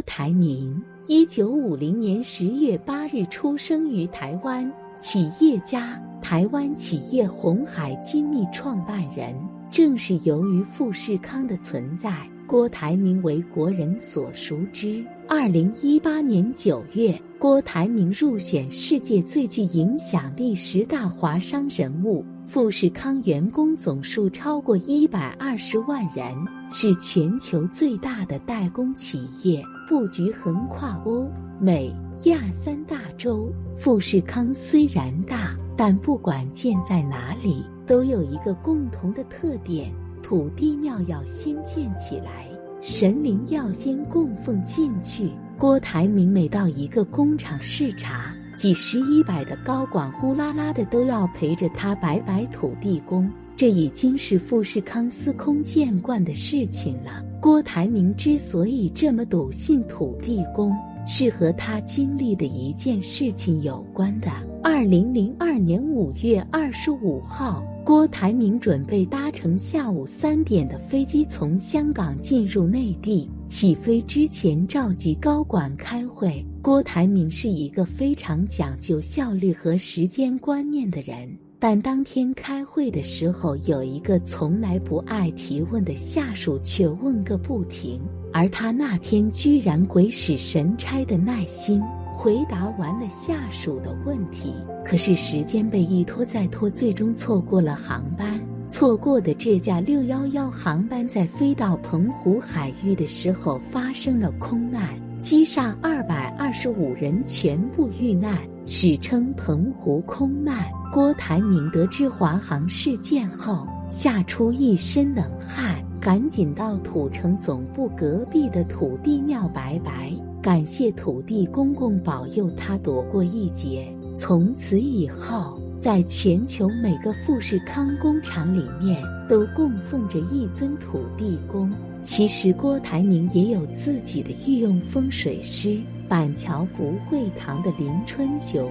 郭台铭，一九五零年十月八日出生于台湾，企业家，台湾企业红海精密创办人。正是由于富士康的存在，郭台铭为国人所熟知。二零一八年九月，郭台铭入选世界最具影响力十大华商人物。富士康员工总数超过一百二十万人，是全球最大的代工企业，布局横跨欧美亚三大洲。富士康虽然大，但不管建在哪里，都有一个共同的特点：土地庙要先建起来。神灵要先供奉进去。郭台铭每到一个工厂视察，几十一百的高管呼啦啦的都要陪着他摆摆土地公，这已经是富士康司空见惯的事情了。郭台铭之所以这么笃信土地公，是和他经历的一件事情有关的。二零零二年五月二十五号。郭台铭准备搭乘下午三点的飞机从香港进入内地。起飞之前召集高管开会。郭台铭是一个非常讲究效率和时间观念的人，但当天开会的时候，有一个从来不爱提问的下属却问个不停，而他那天居然鬼使神差的耐心。回答完了下属的问题，可是时间被一拖再拖，最终错过了航班。错过的这架六幺幺航班在飞到澎湖海域的时候发生了空难，机上二百二十五人全部遇难，史称澎湖空难。郭台铭得知华航事件后，吓出一身冷汗，赶紧到土城总部隔壁的土地庙拜拜。感谢土地公公保佑他躲过一劫。从此以后，在全球每个富士康工厂里面都供奉着一尊土地公。其实郭台铭也有自己的御用风水师——板桥福会堂的林春雄、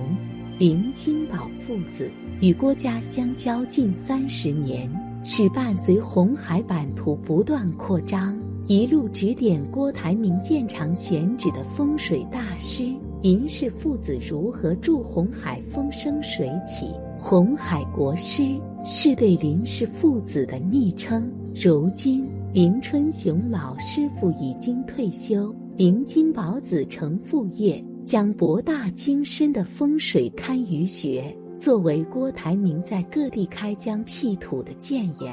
林金宝父子，与郭家相交近三十年，是伴随红海版图不断扩张。一路指点郭台铭建厂选址的风水大师林氏父子如何助红海风生水起？红海国师是对林氏父子的昵称。如今林春雄老师傅已经退休，林金宝子承父业，将博大精深的风水堪舆学作为郭台铭在各地开疆辟土的建言。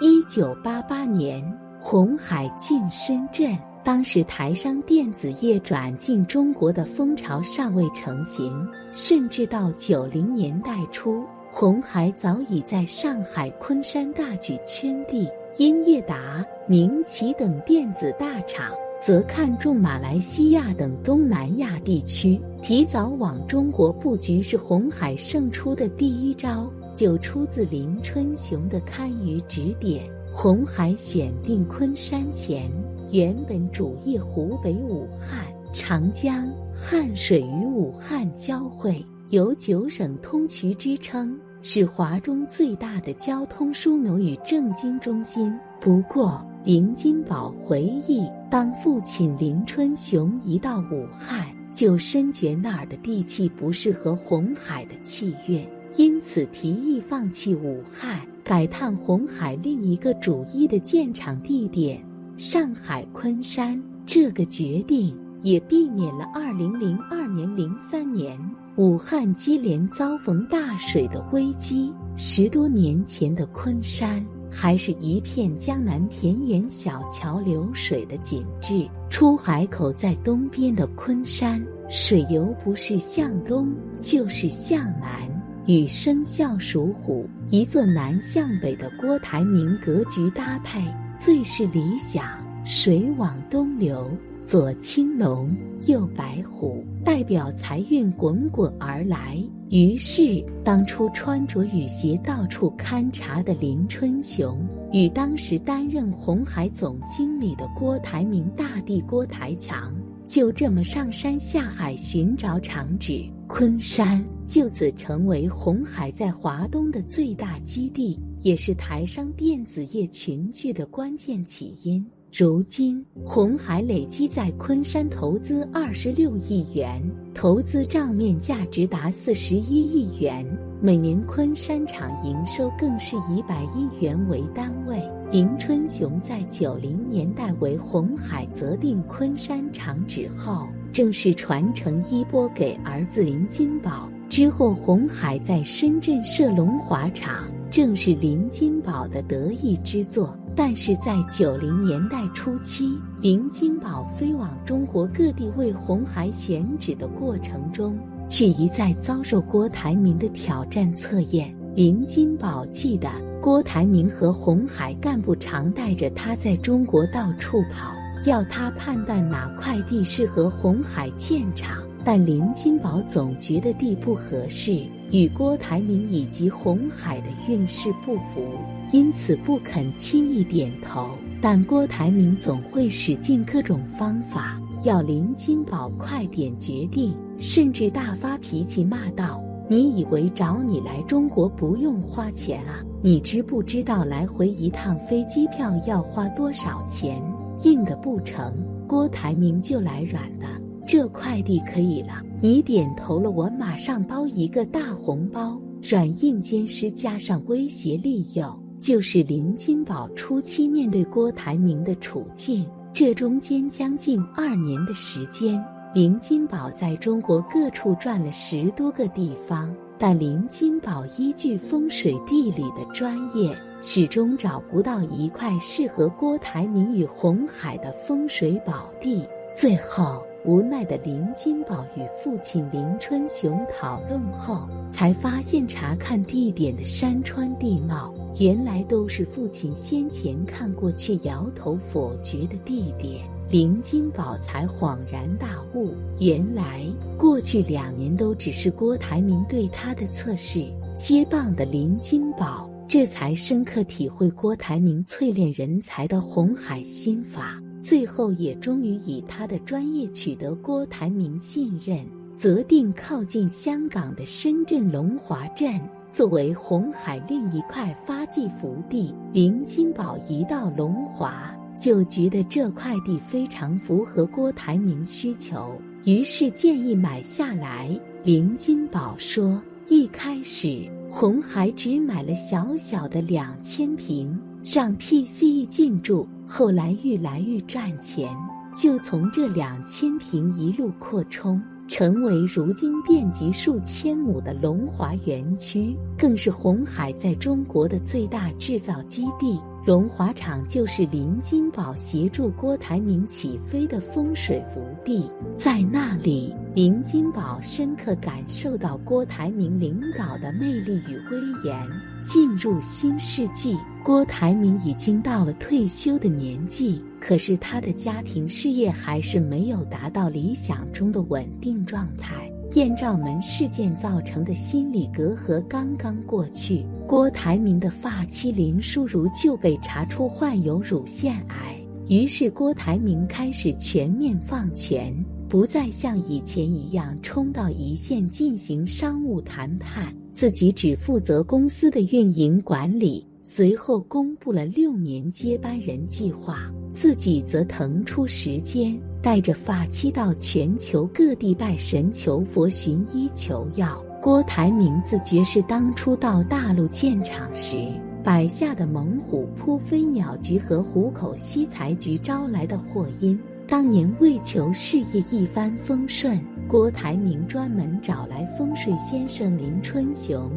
一九八八年。红海进深圳，当时台商电子业转进中国的风潮尚未成型，甚至到九零年代初，红海早已在上海、昆山大举圈地。英业达、明奇等电子大厂则看中马来西亚等东南亚地区，提早往中国布局。是红海胜出的第一招，就出自林春雄的堪舆指点。红海选定昆山前，原本主业湖北武汉，长江、汉水与武汉交汇，有九省通衢之称，是华中最大的交通枢纽与政经中心。不过，林金宝回忆，当父亲林春雄一到武汉，就深觉那儿的地气不适合红海的气运，因此提议放弃武汉。改探红海另一个主一的建厂地点——上海昆山，这个决定也避免了2002年、03年武汉接连遭逢大水的危机。十多年前的昆山还是一片江南田园小桥流水的景致，出海口在东边的昆山，水游不是向东就是向南。与生肖属虎、一座南向北的郭台铭格局搭配最是理想。水往东流，左青龙，右白虎，代表财运滚滚而来。于是，当初穿着雨鞋到处勘察的林春雄，与当时担任红海总经理的郭台铭大弟郭台强，就这么上山下海寻找厂址。昆山。就此成为红海在华东的最大基地，也是台商电子业群聚的关键起因。如今，红海累计在昆山投资二十六亿元，投资账面价值达四十一亿元。每年昆山厂营收更是以百亿元为单位。林春雄在九零年代为红海择定昆山厂址后，正式传承衣钵给儿子林金宝。之后，红海在深圳设龙华厂，正是林金宝的得意之作。但是在九零年代初期，林金宝飞往中国各地为红海选址的过程中，却一再遭受郭台铭的挑战测验。林金宝记得，郭台铭和红海干部常带着他在中国到处跑，要他判断哪块地适合红海建厂。但林金宝总觉得地不合适，与郭台铭以及红海的运势不符。因此不肯轻易点头，但郭台铭总会使尽各种方法要林金宝快点决定，甚至大发脾气骂道：“你以为找你来中国不用花钱啊？你知不知道来回一趟飞机票要花多少钱？硬的不成，郭台铭就来软的。这快递可以了，你点头了，我马上包一个大红包。软硬兼施，加上威胁利诱。”就是林金宝初期面对郭台铭的处境，这中间将近二年的时间，林金宝在中国各处转了十多个地方，但林金宝依据风水地理的专业，始终找不到一块适合郭台铭与红海的风水宝地。最后，无奈的林金宝与父亲林春雄讨论后，才发现查看地点的山川地貌。原来都是父亲先前看过却摇头否决的地点，林金宝才恍然大悟，原来过去两年都只是郭台铭对他的测试。接棒的林金宝这才深刻体会郭台铭淬炼人才的红海心法，最后也终于以他的专业取得郭台铭信任，择定靠近香港的深圳龙华镇。作为红海另一块发迹福地，林金宝一到龙华就觉得这块地非常符合郭台铭需求，于是建议买下来。林金宝说：“一开始红海只买了小小的两千平，让 PCE 进驻，后来愈来愈赚钱，就从这两千平一路扩充。”成为如今遍及数千亩的龙华园区，更是红海在中国的最大制造基地。龙华厂就是林金宝协助郭台铭起飞的风水福地，在那里，林金宝深刻感受到郭台铭领导的魅力与威严。进入新世纪，郭台铭已经到了退休的年纪，可是他的家庭事业还是没有达到理想中的稳定状态。艳照门事件造成的心理隔阂刚刚过去。郭台铭的发妻林淑如就被查出患有乳腺癌，于是郭台铭开始全面放权，不再像以前一样冲到一线进行商务谈判，自己只负责公司的运营管理。随后公布了六年接班人计划，自己则腾出时间，带着发妻到全球各地拜神求佛、寻医求药。郭台铭自觉是当初到大陆建厂时摆下的猛虎扑飞鸟局和虎口西财局招来的祸因。当年为求事业一帆风顺，郭台铭专门找来风水先生林春雄、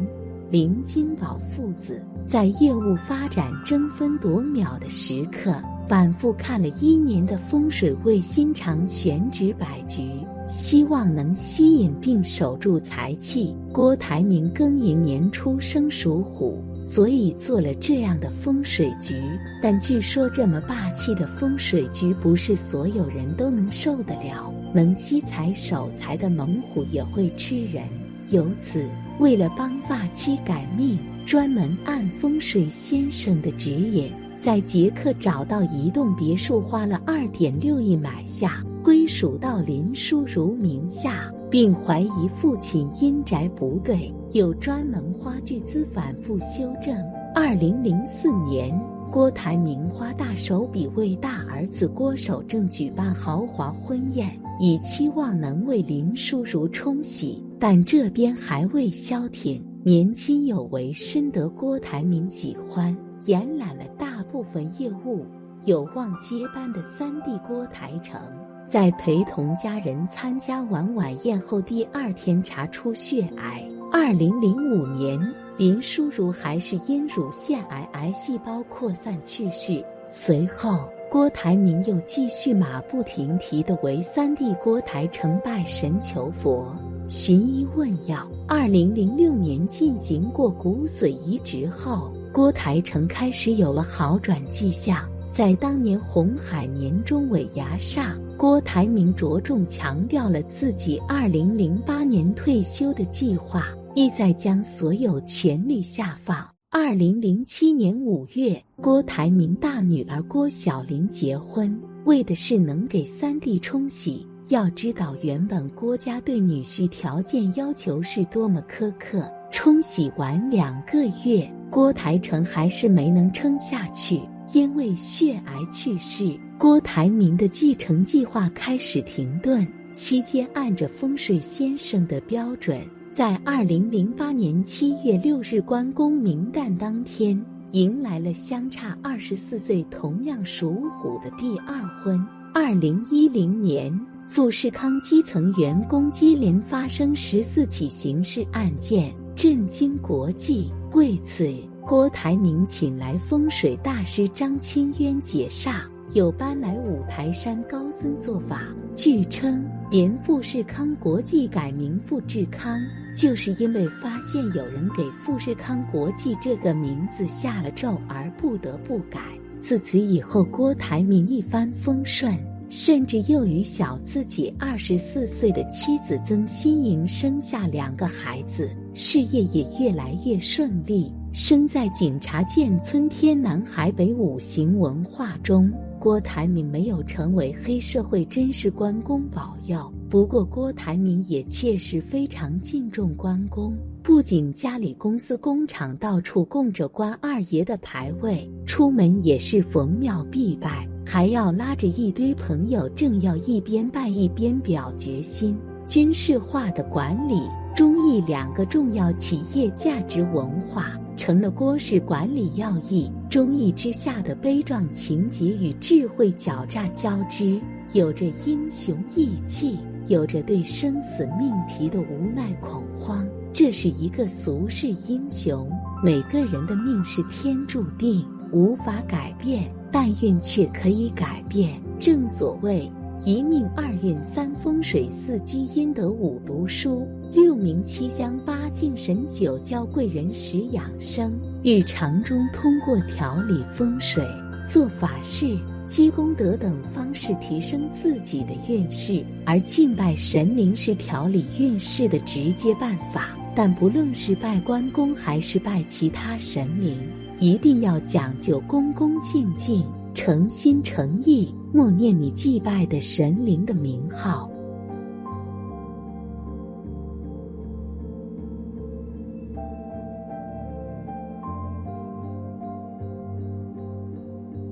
林金宝父子，在业务发展争分夺秒的时刻，反复看了一年的风水，位、心肠选址摆局。希望能吸引并守住财气。郭台铭庚寅年出生，属虎，所以做了这样的风水局。但据说这么霸气的风水局，不是所有人都能受得了。能吸财守财的猛虎也会吃人。由此，为了帮发妻改命，专门按风水先生的指引，在捷克找到一栋别墅，花了二点六亿买下。归属到林淑如名下，并怀疑父亲阴宅不对，又专门花巨资反复修正。二零零四年，郭台铭花大手笔为大儿子郭守正举办豪华婚宴，以期望能为林叔叔冲喜。但这边还未消停，年轻有为、深得郭台铭喜欢、延揽了大部分业务、有望接班的三弟郭台成。在陪同家人参加完晚宴后，第二天查出血癌。二零零五年，林淑如还是因乳腺癌癌细胞扩散去世。随后，郭台铭又继续马不停蹄的为三弟郭台成拜神求佛、寻医问药。二零零六年进行过骨髓移植后，郭台成开始有了好转迹象。在当年红海年终尾牙上。郭台铭着重强调了自己二零零八年退休的计划，意在将所有权力下放。二零零七年五月，郭台铭大女儿郭小玲结婚，为的是能给三弟冲喜。要知道，原本郭家对女婿条件要求是多么苛刻。冲洗完两个月，郭台成还是没能撑下去，因为血癌去世。郭台铭的继承计划开始停顿，期间按着风水先生的标准，在二零零八年七月六日关公明旦当天，迎来了相差二十四岁、同样属虎的第二婚。二零一零年，富士康基层员工接连发生十四起刑事案件，震惊国际。为此，郭台铭请来风水大师张清渊解煞。又搬来五台山高僧做法，据称连富士康国际改名富士康，就是因为发现有人给富士康国际这个名字下了咒而不得不改。自此以后，郭台铭一帆风顺，甚至又与小自己二十四岁的妻子曾心莹生下两个孩子，事业也越来越顺利。生在警察建村天南海北五行文化中。郭台铭没有成为黑社会，真是关公保佑。不过，郭台铭也确实非常敬重关公，不仅家里、公司、工厂到处供着关二爷的牌位，出门也是逢庙必拜，还要拉着一堆朋友，正要一边拜一边表决心。军事化的管理、中义两个重要企业价值文化。成了郭氏管理要义，忠义之下的悲壮情节与智慧狡诈交织，有着英雄义气，有着对生死命题的无奈恐慌。这是一个俗世英雄。每个人的命是天注定，无法改变，但运却可以改变。正所谓。一命二运三风水四积阴德五读书六名七香八敬神九教贵人十养生。日常中通过调理风水、做法事、积功德等方式提升自己的运势，而敬拜神明是调理运势的直接办法。但不论是拜关公还是拜其他神明，一定要讲究恭恭敬敬、诚心诚意。默念你祭拜的神灵的名号，